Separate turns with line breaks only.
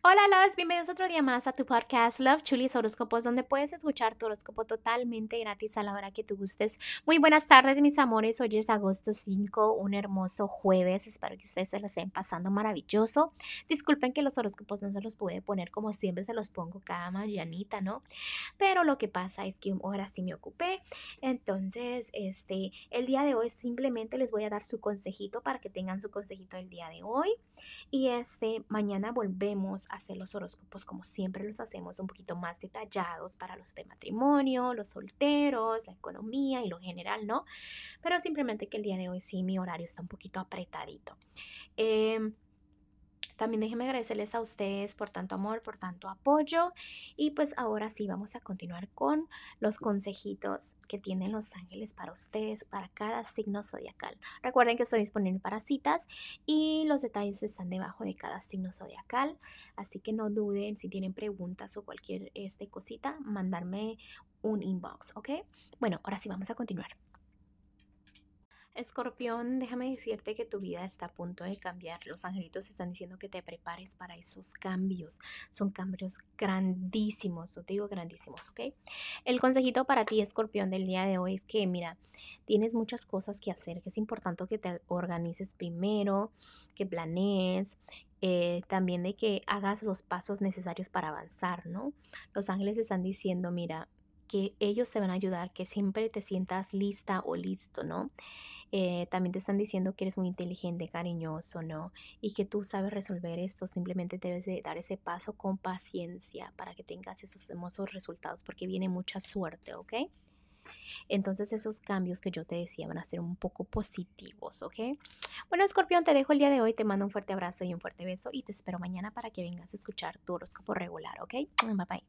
Hola, los bienvenidos otro día más a tu podcast Love Chulis Horóscopos, donde puedes escuchar tu horóscopo totalmente gratis a la hora que tú gustes. Muy buenas tardes, mis amores. Hoy es agosto 5, un hermoso jueves. Espero que ustedes se la estén pasando maravilloso. Disculpen que los horóscopos no se los pude poner como siempre se los pongo cada mañanita, ¿no? Pero lo que pasa es que ahora sí me ocupé. Entonces, este, el día de hoy simplemente les voy a dar su consejito para que tengan su consejito el día de hoy. Y este, mañana volvemos hacer los horóscopos como siempre los hacemos, un poquito más detallados para los de matrimonio, los solteros, la economía y lo general, ¿no? Pero simplemente que el día de hoy sí mi horario está un poquito apretadito. Eh, también déjenme agradecerles a ustedes por tanto amor, por tanto apoyo. Y pues ahora sí vamos a continuar con los consejitos que tienen los ángeles para ustedes, para cada signo zodiacal. Recuerden que estoy disponible para citas y los detalles están debajo de cada signo zodiacal. Así que no duden si tienen preguntas o cualquier este, cosita, mandarme un inbox, ¿ok? Bueno, ahora sí vamos a continuar. Escorpión, déjame decirte que tu vida está a punto de cambiar. Los angelitos están diciendo que te prepares para esos cambios. Son cambios grandísimos, te digo grandísimos, ¿ok? El consejito para ti, Escorpión, del día de hoy es que, mira, tienes muchas cosas que hacer, que es importante que te organices primero, que planees, eh, también de que hagas los pasos necesarios para avanzar, ¿no? Los ángeles están diciendo, mira, que ellos te van a ayudar, que siempre te sientas lista o listo, ¿no? Eh, también te están diciendo que eres muy inteligente, cariñoso, ¿no? Y que tú sabes resolver esto, simplemente debes de dar ese paso con paciencia para que tengas esos hermosos resultados, porque viene mucha suerte, ¿ok? Entonces esos cambios que yo te decía van a ser un poco positivos, ¿ok? Bueno, Escorpión, te dejo el día de hoy, te mando un fuerte abrazo y un fuerte beso y te espero mañana para que vengas a escuchar tu horóscopo regular, ¿ok? Bye bye.